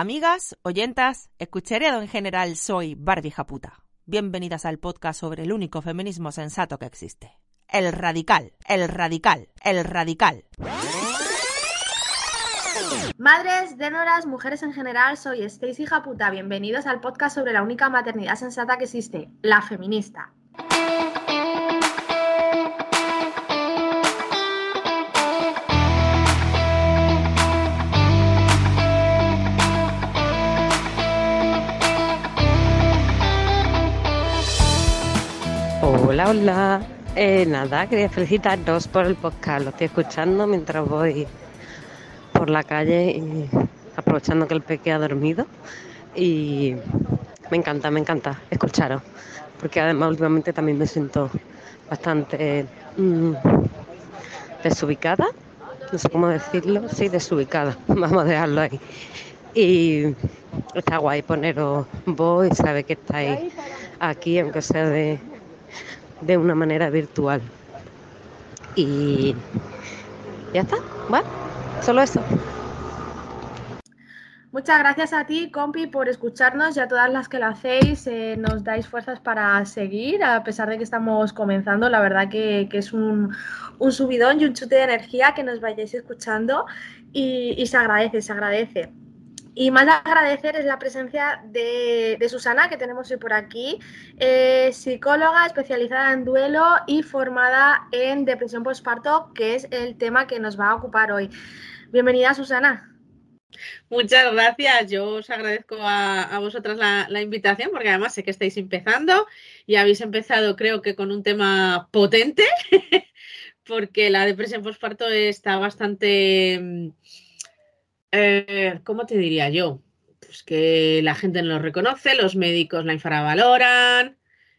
Amigas, oyentas, escuchareado en general, soy Barbie Japuta. Bienvenidas al podcast sobre el único feminismo sensato que existe. El radical, el radical, el radical. Madres, denoras, mujeres en general, soy Stacy Japuta. Bienvenidos al podcast sobre la única maternidad sensata que existe, la feminista. Hola, hola. Eh, nada, quería felicitaros por el podcast. Lo estoy escuchando mientras voy por la calle aprovechando que el peque ha dormido. Y me encanta, me encanta escucharos. Porque además últimamente también me siento bastante mm, desubicada. No sé cómo decirlo. Sí, desubicada. Vamos a dejarlo ahí. Y está guay poneros vos y sabe que estáis aquí, aunque sea de de una manera virtual. Y ya está, bueno, solo eso. Muchas gracias a ti, compi, por escucharnos y a todas las que lo hacéis. Eh, nos dais fuerzas para seguir, a pesar de que estamos comenzando. La verdad que, es un, un, subidón y un chute de energía que nos vayáis escuchando y se agradece, se agradece. Y más agradecer es la presencia de, Susana, que tenemos hoy por aquí, eh, psicóloga especializada en duelo y formada en depresión postparto, que es el tema que nos va a ocupar hoy. Bienvenida, Susana. Muchas gracias. Yo os agradezco a, vosotras la, invitación, porque además sé que estáis empezando y habéis empezado, creo que, con un tema potente, porque la depresión postparto está bastante mm, eh, ¿cómo te diría yo? Pues que la gente no lo reconoce, los médicos la infravaloran.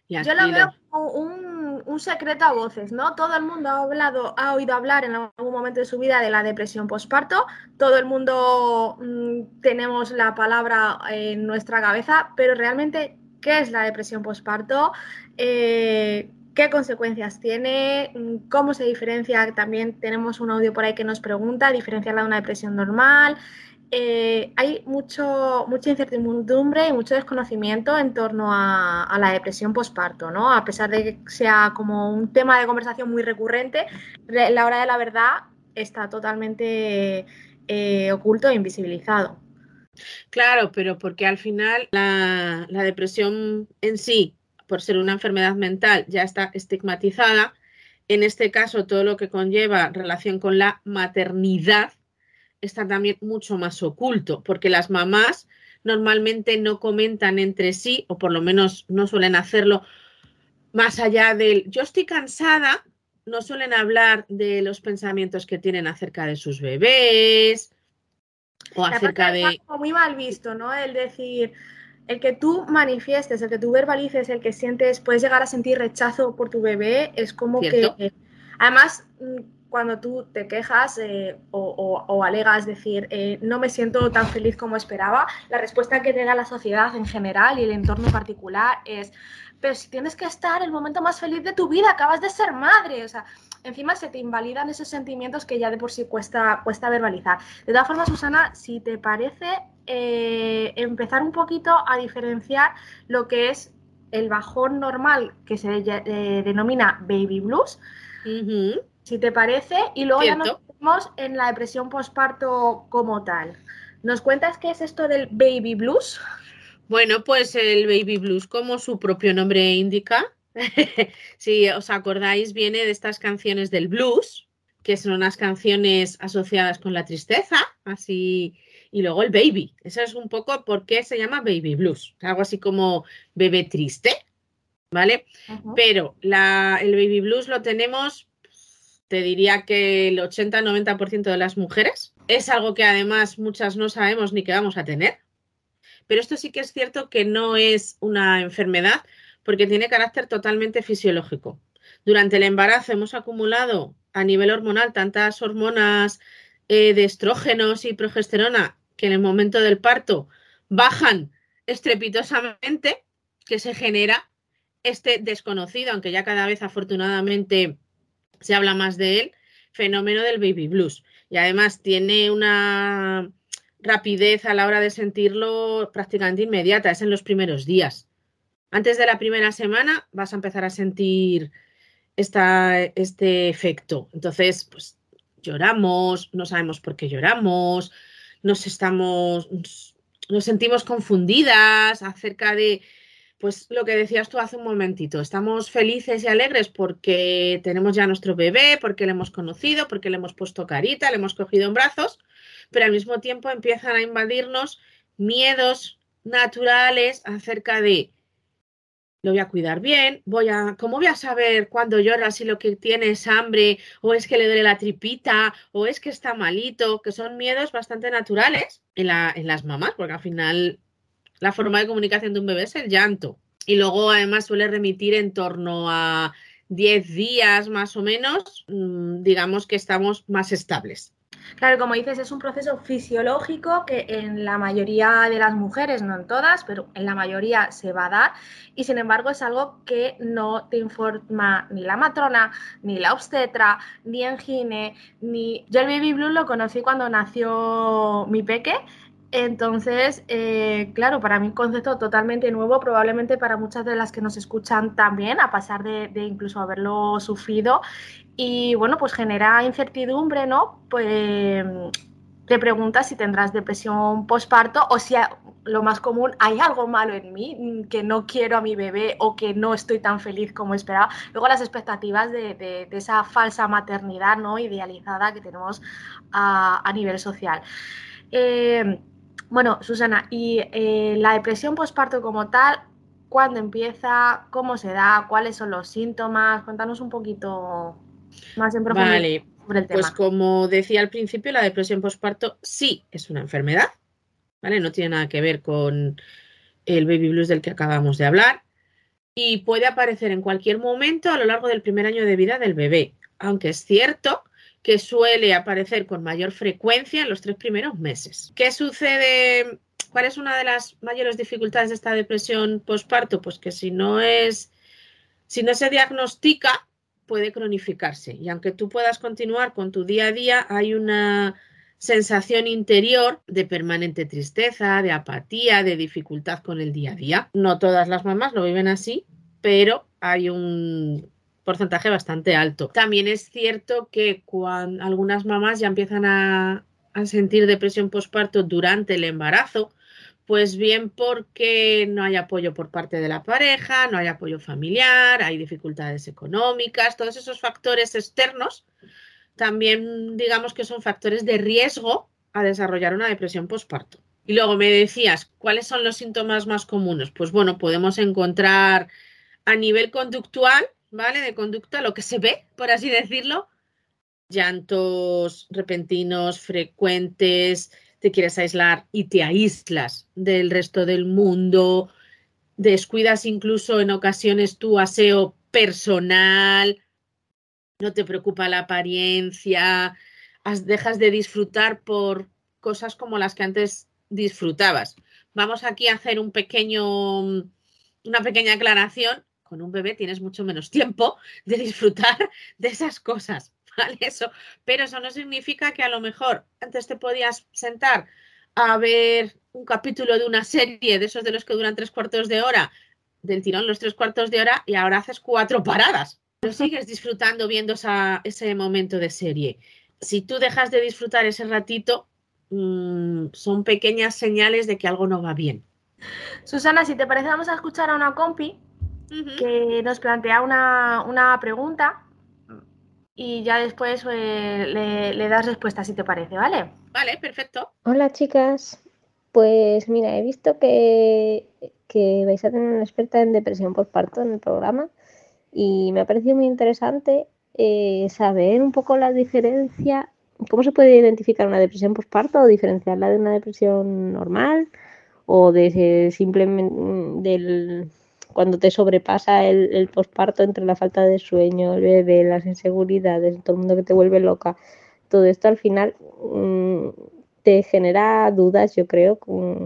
yo lo veo como un, secreto a voces, ¿no? Todo el mundo ha hablado, ha oído hablar en algún momento de su vida de la depresión postparto, todo el mundo mm, tenemos la palabra en nuestra cabeza, pero realmente, ¿qué es la depresión postparto? Eh, qué consecuencias tiene, mm, cómo se diferencia, también tenemos un audio por ahí que nos pregunta, diferenciarla de una depresión normal. Eh, hay mucho, mucha incertidumbre y mucho desconocimiento en torno a, la depresión postparto, ¿no? A pesar de que sea como un tema de conversación muy recurrente, la hora de la verdad está totalmente eh, oculto e invisibilizado. Claro, pero porque al final la, la depresión en sí por ser una enfermedad mental, ya está estigmatizada. En este caso, todo lo que conlleva relación con la maternidad está también mucho más oculto, porque las mamás normalmente no comentan entre sí, o por lo menos no suelen hacerlo más allá del yo estoy cansada, no suelen hablar de los pensamientos que tienen acerca de sus bebés o acerca de... Muy mal visto, ¿no? El decir, el que tú manifiestes, el que tú verbalices, el que sientes, puedes llegar a sentir rechazo por tu bebé, es como que, además, mm, cuando tú te quejas eh, o, alegas decir, eh, no me siento tan feliz como esperaba, la respuesta que te da la sociedad en general y el entorno particular es, pero si tienes que estar el momento más feliz de tu vida, acabas de ser madre, o sea, encima se te invalidan esos sentimientos que ya de por sí cuesta, cuesta verbalizar. De todas formas, Susana, si te parece, eh, empezar un poquito a diferenciar lo que es el bajón normal que se eh, denomina baby blues, si te parece, y luego ya nos metemos en la depresión postparto como tal. ¿Nos cuentas qué es esto del baby blues? Bueno, pues el baby blues, como su propio nombre indica, si os acordáis, viene de estas canciones del blues, que son unas canciones asociadas con la tristeza, así, y luego el baby. Eso es un poco por qué se llama baby blues, algo así como bebé triste, ¿vale? Pero la, el baby blues lo tenemos, te diría que el 80-90% de las mujeres. Es algo que además muchas no sabemos ni que vamos a tener. Pero esto sí que es cierto que no es una enfermedad, porque tiene carácter totalmente fisiológico. Durante el embarazo hemos acumulado a nivel hormonal tantas hormonas eh, de estrógenos y progesterona que en el momento del parto bajan estrepitosamente, que se genera este desconocido, aunque ya cada vez afortunadamente se habla más de él, fenómeno del baby blues. Y además tiene una rapidez a la hora de sentirlo prácticamente inmediata, es en los primeros días. Antes de la primera semana vas a empezar a sentir esta, este efecto. Entonces, pues lloramos, no sabemos por qué lloramos, nos estamos, nos sentimos confundidas acerca de, pues lo que decías tú hace un momentito, estamos felices y alegres porque tenemos ya nuestro bebé, porque le hemos conocido, porque le hemos puesto carita, le hemos cogido en brazos, pero al mismo tiempo empiezan a invadirnos miedos naturales acerca de lo voy a cuidar bien, voy a, ¿cómo voy a saber cuando llora si lo que tiene es hambre o es que le duele la tripita o es que está malito? Que son miedos bastante naturales en, la, en las mamás, porque al final la forma de comunicación de un bebé es el llanto. Y luego además suele remitir en torno a 10 días más o menos, mm, digamos que estamos más estables. Claro, como dices, es un proceso fisiológico que en la mayoría de las mujeres, no en todas, pero en la mayoría se va a dar. Y sin embargo es algo que no te informa ni la matrona, ni la obstetra, ni en gine, ni... Yo el baby blue lo conocí cuando nació mi peque, entonces, eh, claro, para mí un concepto totalmente nuevo, probablemente para muchas de las que nos escuchan también, a pesar de, incluso haberlo sufrido y bueno, pues genera incertidumbre, ¿no? Pues te preguntas si tendrás depresión postparto o si lo más común, hay algo malo en mí, que no quiero a mi bebé o que no estoy tan feliz como esperaba. Luego las expectativas de, esa falsa maternidad no idealizada que tenemos a, nivel social. Eh, bueno, Susana, y eh, la depresión postparto como tal, ¿cuándo empieza? ¿Cómo se da? ¿Cuáles son los síntomas? Cuéntanos un poquito más en profundidad vale. sobre el tema. Pues como decía al principio, la depresión postparto sí es una enfermedad, ¿vale? No tiene nada que ver con el baby blues del que acabamos de hablar y puede aparecer en cualquier momento a lo largo del primer año de vida del bebé, aunque es cierto que suele aparecer con mayor frecuencia en los tres primeros meses. ¿Qué sucede? ¿Cuál es una de las mayores dificultades de esta depresión postparto? Pues que si no es, si no se diagnostica, puede cronificarse. Y aunque tú puedas continuar con tu día a día, hay una sensación interior de permanente tristeza, de apatía, de dificultad con el día a día. No todas las mamás lo viven así, pero hay un porcentaje bastante alto. También es cierto que cuando algunas mamás ya empiezan a, a sentir depresión postparto durante el embarazo, pues bien porque no hay apoyo por parte de la pareja, no hay apoyo familiar, hay dificultades económicas, todos esos factores externos también digamos que son factores de riesgo a desarrollar una depresión postparto. Y luego me decías, ¿cuáles son los síntomas más comunes? Pues bueno, podemos encontrar a nivel conductual, ¿vale? De conducta, lo que se ve, por así decirlo, llantos repentinos, frecuentes, te quieres aislar y te aíslas del resto del mundo, descuidas incluso en ocasiones tu aseo personal, no te preocupa la apariencia, dejas de disfrutar por cosas como las que antes disfrutabas. Vamos aquí a hacer un pequeño, una pequeña aclaración. Con un bebé tienes mucho menos tiempo de disfrutar de esas cosas. Eso, pero eso no significa que a lo mejor antes te podías sentar a ver un capítulo de una serie de esos de los que duran tres cuartos de hora, del tirón los tres cuartos de hora y ahora haces cuatro paradas. Pero sigues disfrutando viendo ese momento de serie. Si tú dejas de disfrutar ese ratito, mm, son pequeñas señales de que algo no va bien. Susana, si te parece, vamos a escuchar a una compi que nos plantea una, una pregunta y ya después eh, le, das respuesta si te parece, ¿vale? Vale, perfecto. Hola chicas, pues mira, he visto que, que vais a tener una experta en depresión postparto en el programa y me ha parecido muy interesante eh, saber un poco la diferencia, cómo se puede identificar una depresión postparto o diferenciarla de una depresión normal o de simplemente del cuando te sobrepasa el, el posparto entre la falta de sueño, el bebé, las inseguridades, todo el mundo que te vuelve loca, todo esto al final mm, te genera dudas, yo creo.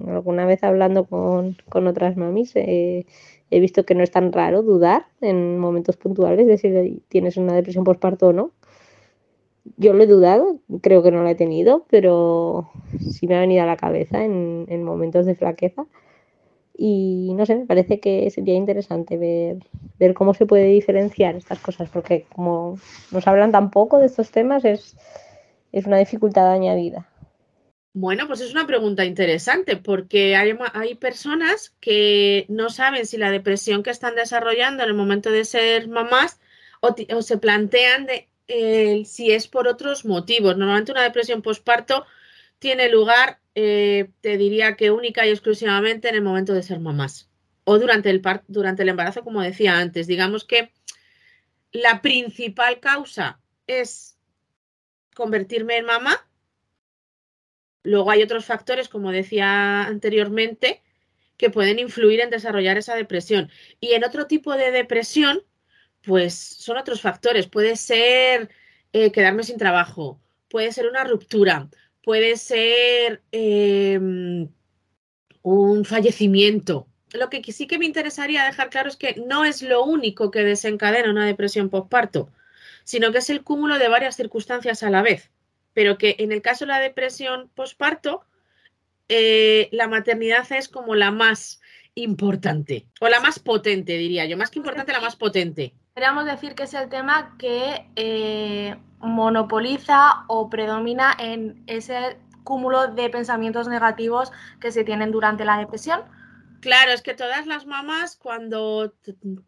alguna vez hablando con, otras mamis, he visto que no es tan raro dudar en momentos puntuales de si tienes una depresión posparto o no. Yo lo he dudado, creo que no lo he tenido, pero sí me ha venido a la cabeza en momentos de flaqueza. Y no sé, me parece que sería interesante ver, ver cómo se puede diferenciar estas cosas, porque como nos hablan tan poco de estos temas, es, es una dificultad añadida. Bueno, pues es una pregunta interesante porque hay, hay, personas que no saben si la depresión que están desarrollando en el momento de ser mamás o, se plantean de, eh, si es por otros motivos. Normalmente una depresión postparto tiene lugar, eh, te diría que única y exclusivamente en el momento de ser mamás o durante el, durante el embarazo, como decía antes. Digamos que la principal causa es convertirme en mamá Luego hay otros factores, como decía anteriormente, que pueden influir en desarrollar esa depresión. Y en otro tipo de depresión, pues son otros factores. Puede ser eh, quedarme sin trabajo, puede ser una ruptura, puede ser em, un fallecimiento. Lo que sí que me interesaría dejar claro es que no es lo único que desencadena una depresión postparto, sino que es el cúmulo de varias circunstancias a la vez pero que en el caso de la depresión postparto, eh, la maternidad es como la más importante o la más potente, diría yo, más que importante, la más potente. Podríamos decir que es el tema que eh, monopoliza o predomina en ese cúmulo de pensamientos negativos que se tienen durante la depresión. Claro, es que todas las mamás cuando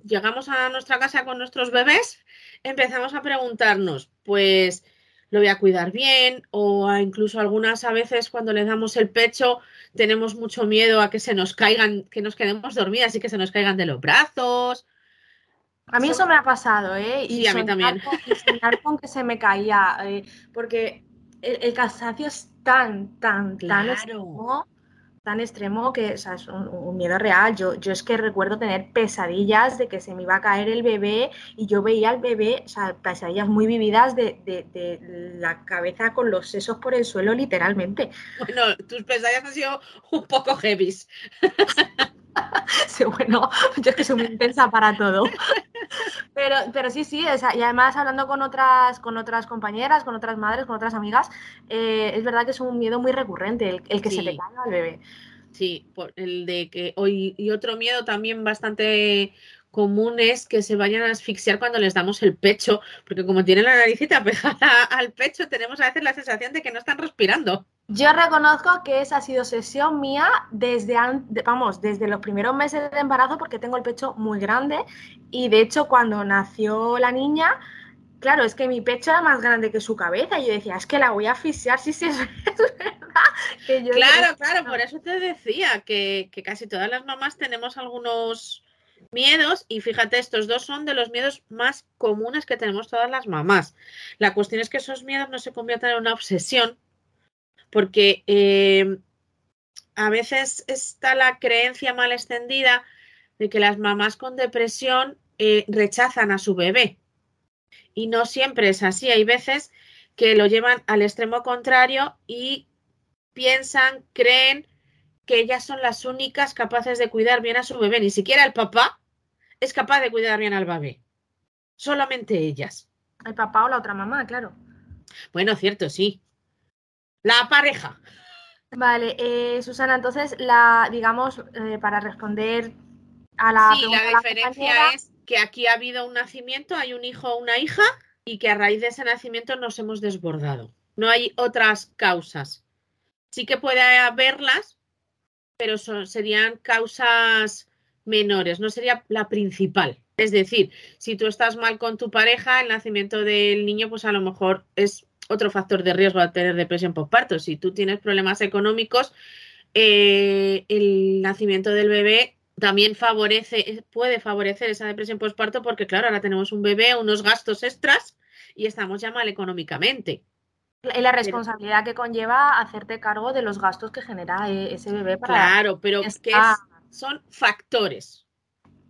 llegamos a nuestra casa con nuestros bebés empezamos a preguntarnos, pues, lo voy a cuidar bien o incluso algunas a veces cuando le damos el pecho tenemos mucho miedo a que se nos caigan, que nos quedemos dormidas y que se nos caigan de los brazos. A mí eso me ha pasado, ¿eh? Y a mí también. Con, que se me caía, eh, porque el, cansancio es tan, tan, tan tan extremo que es un, miedo real. Yo, yo es que recuerdo tener pesadillas de que se me iba a caer el bebé y yo veía al bebé, o sea, pesadillas muy vividas de, la cabeza con los sesos por el suelo, literalmente. Bueno, tus pesadillas han sido un poco heavy. sí, bueno, yo es que soy muy intensa para todo. Pero, pero sí, sí, y además hablando con otras, con otras compañeras, con otras madres, con otras amigas, eh, es verdad que es un miedo muy recurrente el, que se te caiga al bebé. Sí, por el de que hoy y otro miedo también bastante común es que se vayan a asfixiar cuando les damos el pecho, porque como tienen la naricita pegada al pecho, tenemos a veces la sensación de que no están respirando. Yo reconozco que esa ha sido sesión mía desde, vamos, desde los primeros meses de embarazo porque tengo el pecho muy grande y de hecho cuando nació la niña, claro, es que mi pecho era más grande que su cabeza y yo decía, es que la voy a asfixiar si sí, es verdad. claro, claro, por eso te decía que, que casi todas las mamás tenemos algunos miedos y fíjate, estos dos son de los miedos más comunes que tenemos todas las mamás. La cuestión es que esos miedos no se conviertan en una obsesión porque eh, a veces está la creencia mal extendida de que las mamás con depresión eh, rechazan a su bebé. Y no siempre es así. Hay veces que lo llevan al extremo contrario y piensan, creen que ellas son las únicas capaces de cuidar bien a su bebé. Ni siquiera el papá es capaz de cuidar bien al bebé. Solamente ellas. El papá o la otra mamá, claro. Bueno, cierto, sí. La pareja. Vale, eh, Susana, entonces, la, digamos, eh, para responder a la. Sí, la diferencia es que aquí ha habido un nacimiento, hay un hijo o una hija, y que a raíz de ese nacimiento nos hemos desbordado. No hay otras causas. Sí que puede haberlas, pero serían causas menores, no sería la principal. Es decir, si tú estás mal con tu pareja, el nacimiento del niño, pues a lo mejor es otro factor de riesgo a tener depresión postparto. Si tú tienes problemas económicos, eh, el nacimiento del bebé también favorece, puede favorecer esa depresión postparto porque, claro, ahora tenemos un bebé, unos gastos extras y estamos ya mal económicamente. Y la responsabilidad que conlleva hacerte cargo de los gastos que genera eh, ese bebé para. Claro, pero que son factores.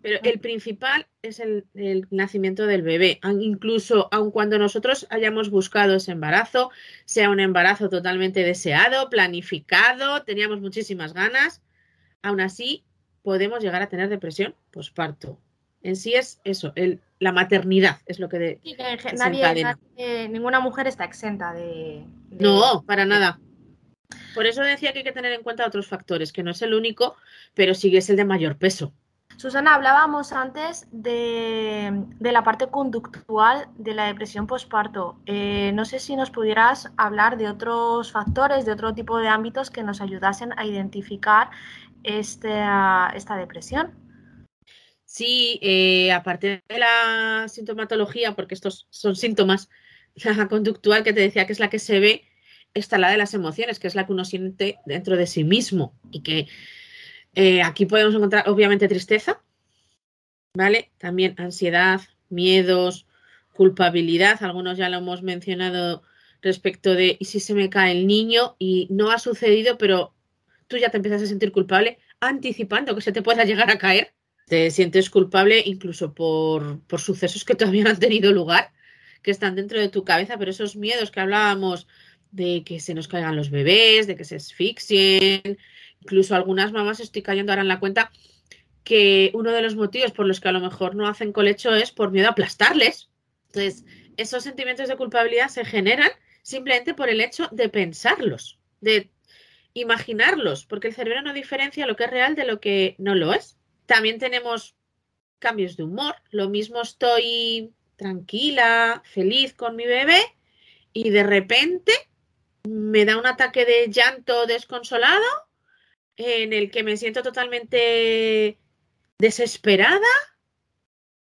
Pero el principal es el, nacimiento del bebé. Incluso aun cuando nosotros hayamos buscado ese embarazo, sea un embarazo totalmente deseado, planificado, teníamos muchísimas ganas, aún así podemos llegar a tener depresión posparto. En sí es eso, el, la maternidad es lo que, de, nadie, ninguna mujer está exenta de, No, para nada. Por eso decía que hay que tener en cuenta otros factores, que no es el único, pero sí es el de mayor peso. Susana, hablábamos antes de, la parte conductual de la depresión postparto. Eh, no sé si nos pudieras hablar de otros factores, de otro tipo de ámbitos que nos ayudasen a identificar esta, esta depresión. Sí, eh, aparte de la sintomatología, porque estos son síntomas, la conductual que te decía que es la que se ve, está la de las emociones, que es la que uno siente dentro de sí mismo y que eh, aquí podemos encontrar, obviamente, tristeza, ¿vale? También ansiedad, miedos, culpabilidad. Algunos ya lo hemos mencionado respecto de, ¿y si se me cae el niño? Y no ha sucedido, pero tú ya te empiezas a sentir culpable anticipando que se te pueda llegar a caer. Te sientes culpable incluso por, por sucesos que todavía no han tenido lugar, que están dentro de tu cabeza, pero esos miedos que hablábamos de que se nos caigan los bebés, de que se asfixien, Incluso algunas mamás estoy cayendo ahora en la cuenta que uno de los motivos por los que a lo mejor no hacen colecho es por miedo a aplastarles. Entonces, esos sentimientos de culpabilidad se generan simplemente por el hecho de pensarlos, de imaginarlos, porque el cerebro no diferencia lo que es real de lo que no lo es. También tenemos cambios de humor. Lo mismo estoy tranquila, feliz con mi bebé y de repente me da un ataque de llanto desconsolado en el que me siento totalmente desesperada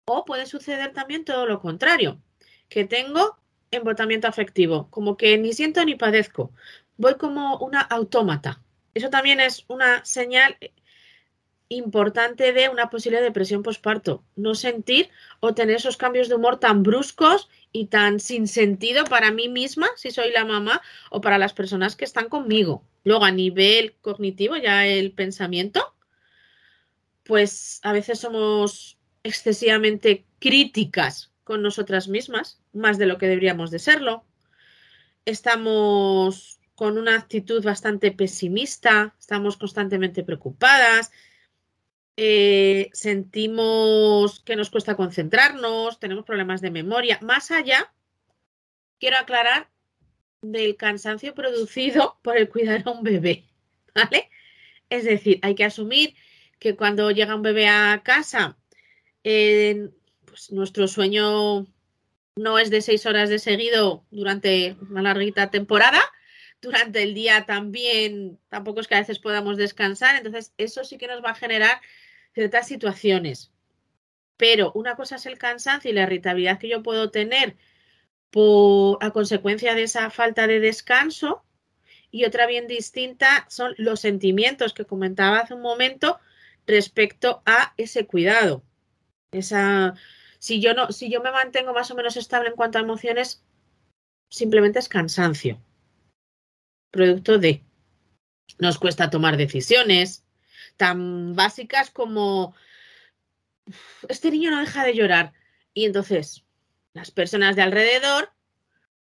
o puede suceder también todo lo contrario, que tengo embotamiento afectivo, como que ni siento ni padezco, voy como una autómata. Eso también es una señal importante de una posible depresión postparto, no sentir o tener esos cambios de humor tan bruscos y tan sin sentido para mí misma, si soy la mamá, o para las personas que están conmigo. Luego, a nivel cognitivo, ya el pensamiento, pues a veces somos excesivamente críticas con nosotras mismas, más de lo que deberíamos de serlo. Estamos con una actitud bastante pesimista, estamos constantemente preocupadas, eh, sentimos que nos cuesta concentrarnos, tenemos problemas de memoria. Más allá, quiero aclarar del cansancio producido por el cuidar a un bebé, ¿vale? Es decir, hay que asumir que cuando llega un bebé a casa, pues nuestro sueño no es de seis horas de seguido durante una larguita temporada, durante el día también, tampoco es que a veces podamos descansar, entonces eso sí que nos va a generar ciertas situaciones. Pero una cosa es el cansancio y la irritabilidad que yo puedo tener por, a consecuencia de esa falta de descanso y otra bien distinta son los sentimientos que comentaba hace un momento respecto a ese cuidado. Esa, si yo no, si yo me mantengo más o menos estable en cuanto a emociones, simplemente es cansancio. Producto de nos cuesta tomar decisiones, tan básicas como este niño no deja de llorar. Y entonces las personas de alrededor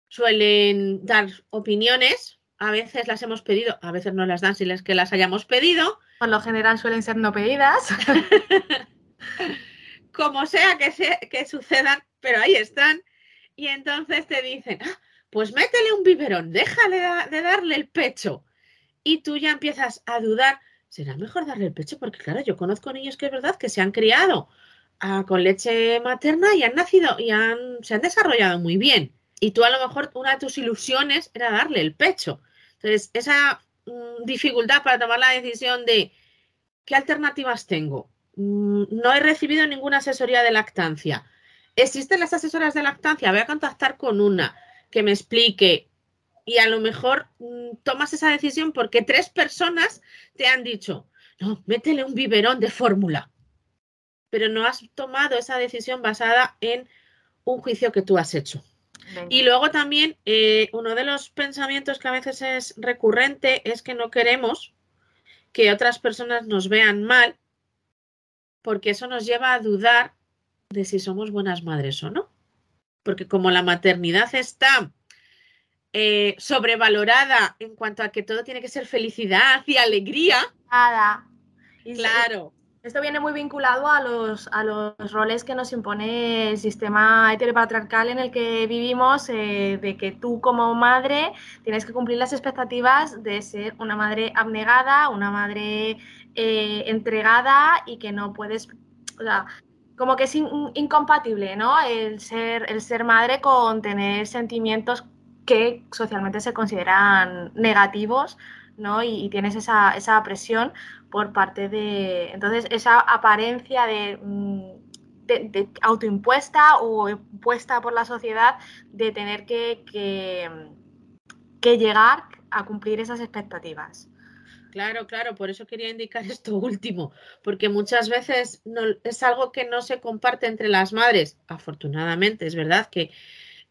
suelen dar opiniones, a veces las hemos pedido, a veces no las dan si las que las hayamos pedido. Por lo general suelen ser no pedidas. Como sea que, que sucedan, pero ahí están. Y entonces te dicen, ah, pues métele un biberón, déjale de darle el pecho. Y tú ya empiezas a dudar será mejor darle el pecho porque, claro, yo conozco niños que es verdad que se han criado ah, con leche materna y han nacido y han, se han desarrollado muy bien. Y tú a lo mejor una de tus ilusiones era darle el pecho. Entonces, esa mm, dificultad para tomar la decisión de qué alternativas tengo. Mm, no he recibido ninguna asesoría de lactancia. ¿Existen las asesoras de lactancia? Voy a contactar con una que me explique y a lo mejor mm, tomas esa decisión porque tres personas te han dicho, no, métele un biberón de fórmula, pero no has tomado esa decisión basada en un juicio que tú has hecho. Y luego también eh, uno de los pensamientos que a veces es recurrente es que no queremos que otras personas nos vean mal porque eso nos lleva a dudar de si somos buenas madres o no. Porque como la maternidad está eh, sobrevalorada en cuanto a que todo tiene que ser felicidad y alegría. Nada. claro. Esto viene muy vinculado a los, a los roles que nos impone el sistema heteropatriarcal en el que vivimos, eh, de que tú como madre tienes que cumplir las expectativas de ser una madre abnegada, una madre eh, entregada y que no puedes, o sea, como que es incompatible, ¿no? El ser, el ser madre con tener sentimientos que socialmente se consideran negativos, ¿no? Y, tienes esa, esa presión por parte de... Entonces, esa apariencia mm, de, autoimpuesta o impuesta por la sociedad de tener que, que, llegar a cumplir esas expectativas. Claro, claro, por eso quería indicar esto último, porque muchas veces no, es algo que no se comparte entre las madres. Afortunadamente, es verdad que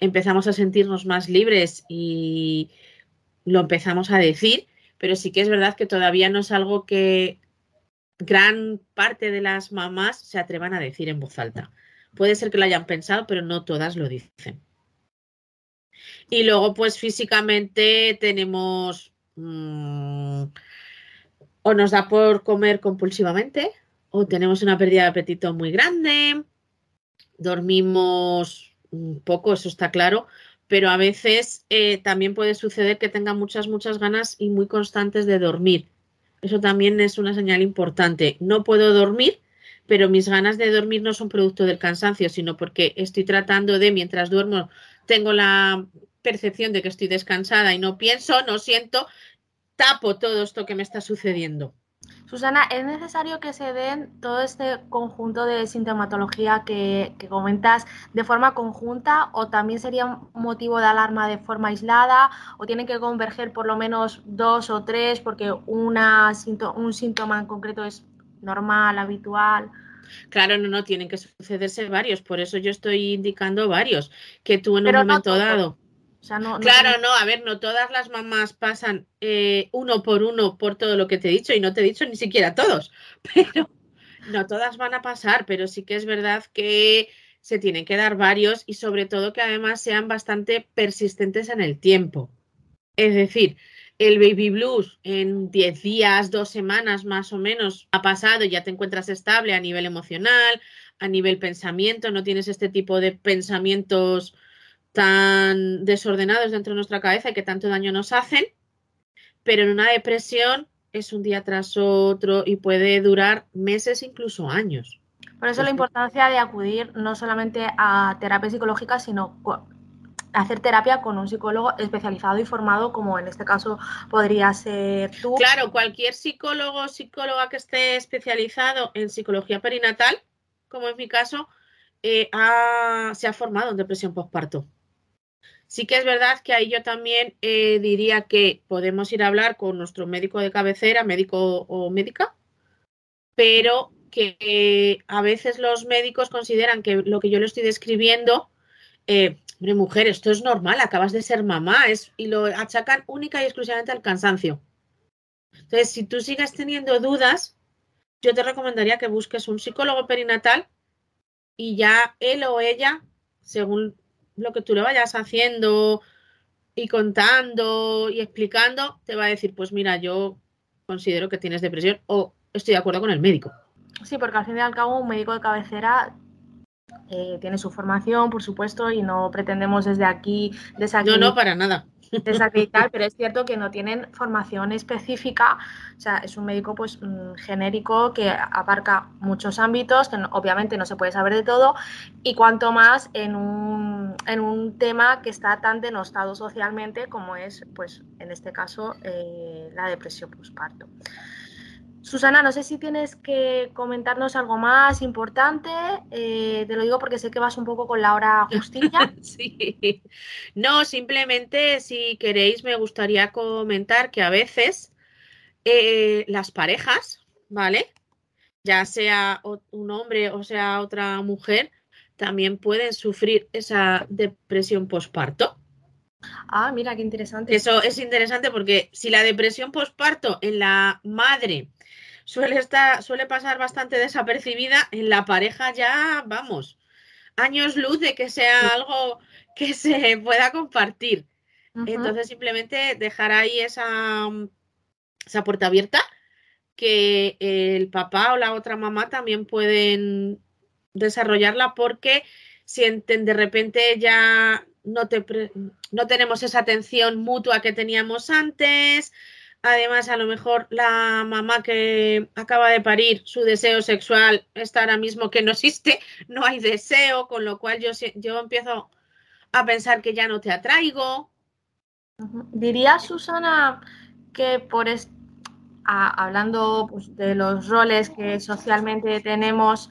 empezamos a sentirnos más libres y lo empezamos a decir, pero sí que es verdad que todavía no es algo que gran parte de las mamás se atrevan a decir en voz alta. Puede ser que lo hayan pensado, pero no todas lo dicen. Y luego, pues físicamente tenemos mm, o nos da por comer compulsivamente, o tenemos una pérdida de apetito muy grande, dormimos poco, eso está claro, pero a veces eh, también puede suceder que tenga muchas, muchas ganas y muy constantes de dormir. Eso también es una señal importante. No puedo dormir, pero mis ganas de dormir no son producto del cansancio, sino porque estoy tratando de, mientras duermo, tengo la percepción de que estoy descansada y no pienso, no siento, tapo todo esto que me está sucediendo. Susana, ¿es necesario que se den todo este conjunto de sintomatología que, comentas de forma conjunta o también sería un motivo de alarma de forma aislada o tienen que converger por lo menos dos o tres porque una, un síntoma en concreto es normal, habitual? Claro, no, no, tienen que sucederse varios, por eso yo estoy indicando varios, que tú en un momento dado claro, no, a ver, no todas las mamás pasan eh, uno por uno por todo lo que te he dicho y no te he dicho ni siquiera todos, pero no todas van a pasar, pero sí que es verdad que se tienen que dar varios y sobre todo que además sean bastante persistentes en el tiempo. Es decir, el baby blues en 10 días, dos semanas más o menos ha pasado y ya te encuentras estable a nivel emocional, a nivel pensamiento, no tienes este tipo de pensamientos tan desordenados dentro de nuestra cabeza y que tanto daño nos hacen, pero en una depresión es un día tras otro y puede durar meses, incluso años. Por eso la importancia de acudir no solamente a terapia psicológica, sino hacer terapia con un psicólogo especializado y formado, como en este caso podría ser tú. Claro, cualquier psicólogo o psicóloga que esté especializado en psicología perinatal, como es mi caso, eh, se ha formado en depresión postparto. Sí que es verdad que ahí yo también eh, diría que podemos ir a hablar con nuestro médico de cabecera, médico o médica, pero que eh, a veces los médicos consideran que lo que yo le estoy describiendo, eh, hombre, mujer, esto es normal, acabas de ser mamá, es, y lo achacan única y exclusivamente al cansancio. Entonces, si tú sigues teniendo dudas, yo te recomendaría que busques un psicólogo perinatal y ya él o ella, según lo que tú le vayas haciendo y contando y explicando, te va a decir, pues mira, yo considero que tienes depresión o estoy de acuerdo con el médico. Sí, porque al fin y al cabo un médico de cabecera eh, tiene su formación, por supuesto, y no pretendemos desde aquí desacreditar. No, no, para nada. Desacreditar, pero es cierto que no tienen formación específica. O sea, es un médico pues mm, genérico que abarca muchos ámbitos, que obviamente no se puede saber de todo, y cuanto más en un, en un tema que está tan denostado socialmente como es, pues, en este caso, eh, la depresión postparto. Susana, no sé si tienes que comentarnos algo más importante. Eh, te lo digo porque sé que vas un poco con la hora justilla. sí. No, simplemente si queréis me gustaría comentar que a veces eh, las parejas, ¿vale? Ya sea un hombre o sea otra mujer, también pueden sufrir esa depresión posparto. Ah, mira, qué interesante. Eso es interesante porque si la depresión posparto en la madre suele, estar, suele pasar bastante desapercibida, en la pareja ya, vamos, años luz de que sea algo que se pueda compartir. Entonces, simplemente dejar ahí esa, esa puerta abierta que el papá o la otra mamá también pueden desarrollarla porque sienten de repente ya no, te no tenemos esa atención mutua que teníamos antes. Además, a lo mejor la mamá que acaba de parir, su deseo sexual está ahora mismo que no existe, no hay deseo, con lo cual yo, yo empiezo a pensar que ya no te atraigo. Diría Susana que por hablando pues, de los roles que socialmente tenemos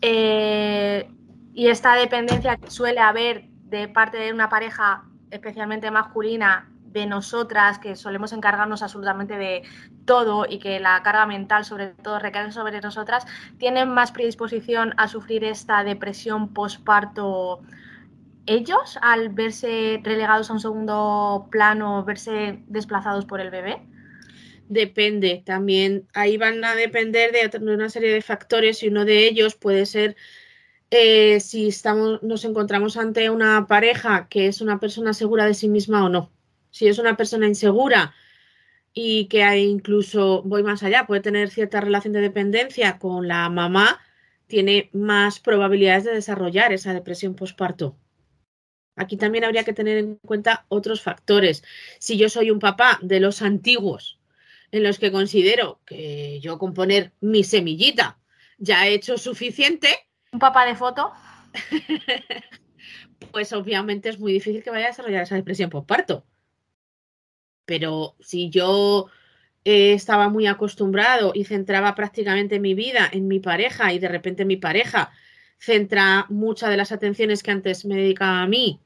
eh, y esta dependencia que suele haber de parte de una pareja especialmente masculina nosotras que solemos encargarnos absolutamente de todo y que la carga mental sobre todo recae sobre nosotras, tienen más predisposición a sufrir esta depresión postparto ellos al verse relegados a un segundo plano, verse desplazados por el bebé? Depende, también ahí van a depender de una serie de factores y uno de ellos puede ser eh, si estamos, nos encontramos ante una pareja que es una persona segura de sí misma o no. Si es una persona insegura y que hay incluso, voy más allá, puede tener cierta relación de dependencia con la mamá, tiene más probabilidades de desarrollar esa depresión postparto. Aquí también habría que tener en cuenta otros factores. Si yo soy un papá de los antiguos, en los que considero que yo con poner mi semillita ya he hecho suficiente. Un papá de foto. pues obviamente es muy difícil que vaya a desarrollar esa depresión postparto. Pero si yo eh, estaba muy acostumbrado y centraba prácticamente mi vida en mi pareja y de repente mi pareja centra muchas de las atenciones que antes me dedicaba a mí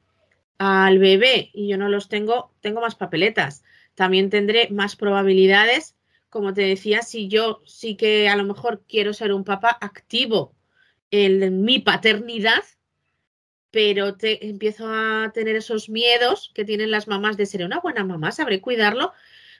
al bebé y yo no los tengo, tengo más papeletas. También tendré más probabilidades, como te decía, si yo sí que a lo mejor quiero ser un papá activo en mi paternidad, pero te, empiezo a tener esos miedos que tienen las mamás de ser una buena mamá, sabré cuidarlo,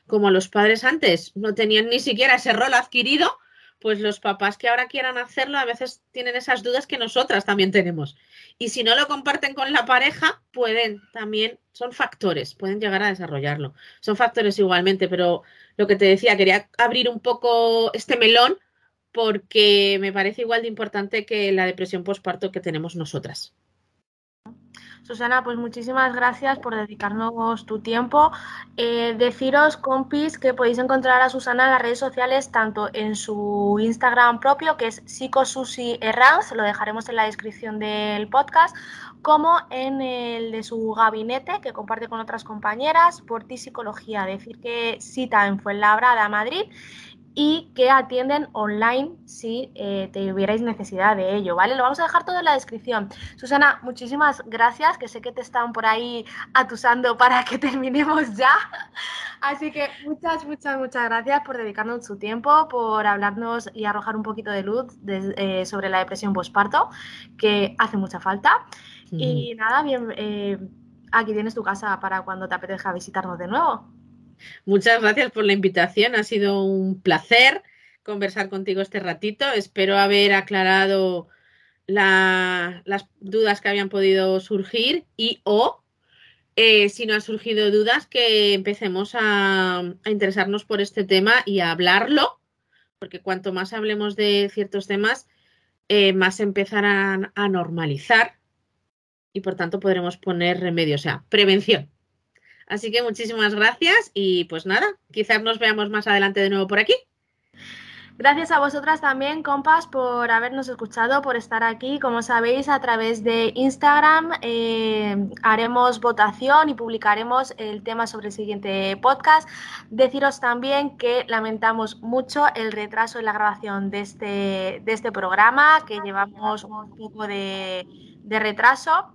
como los padres antes no tenían ni siquiera ese rol adquirido, pues los papás que ahora quieran hacerlo a veces tienen esas dudas que nosotras también tenemos. Y si no lo comparten con la pareja, pueden también, son factores, pueden llegar a desarrollarlo. Son factores igualmente, pero lo que te decía, quería abrir un poco este melón porque me parece igual de importante que la depresión postparto que tenemos nosotras. Susana, pues muchísimas gracias por dedicarnos tu tiempo. Eh, deciros, compis, que podéis encontrar a Susana en las redes sociales, tanto en su Instagram propio, que es psicosusierrans, lo dejaremos en la descripción del podcast, como en el de su gabinete, que comparte con otras compañeras, por ti psicología. Decir que cita en Fuenlabrada, Madrid y que atienden online si eh, tuvierais necesidad de ello, ¿vale? Lo vamos a dejar todo en la descripción. Susana, muchísimas gracias, que sé que te están por ahí atusando para que terminemos ya. Así que muchas, muchas, muchas gracias por dedicarnos su tiempo, por hablarnos y arrojar un poquito de luz eh, sobre la depresión postparto, que hace mucha falta. Y nada, bien, eh, aquí tienes tu casa para cuando te apetezca visitarnos de nuevo. Muchas gracias por la invitación. Ha sido un placer conversar contigo este ratito. Espero haber aclarado las dudas que habían podido surgir y o eh, si no han surgido dudas, que empecemos a, interesarnos por este tema y a hablarlo, porque cuanto más hablemos de ciertos temas, eh, más empezarán a normalizar y por tanto podremos poner remedio, o sea, prevención. Así que muchísimas gracias y pues nada, quizás nos veamos más adelante de nuevo por aquí. Gracias a vosotras también, compas, por habernos escuchado, por estar aquí. Como sabéis, a través de Instagram eh, haremos votación y publicaremos el tema sobre el siguiente podcast. Deciros también que lamentamos mucho el retraso en la grabación de este, de este programa, que llevamos un poco de, de retraso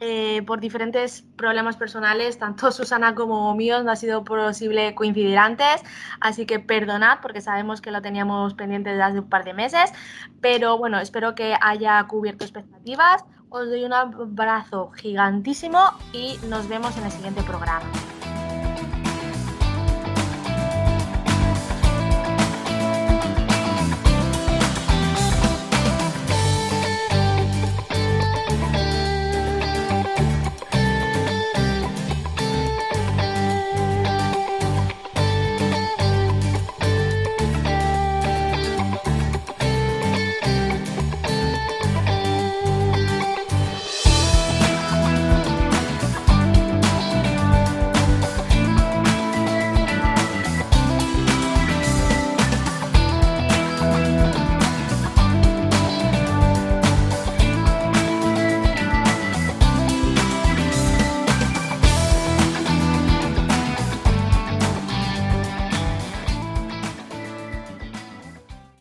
eh, por diferentes problemas personales, tanto Susana como míos, no ha sido posible coincidir antes, así que perdonad porque sabemos que lo teníamos pendiente desde hace un par de meses, pero bueno, espero que haya cubierto expectativas. Os doy un abrazo gigantísimo y nos vemos en el siguiente programa.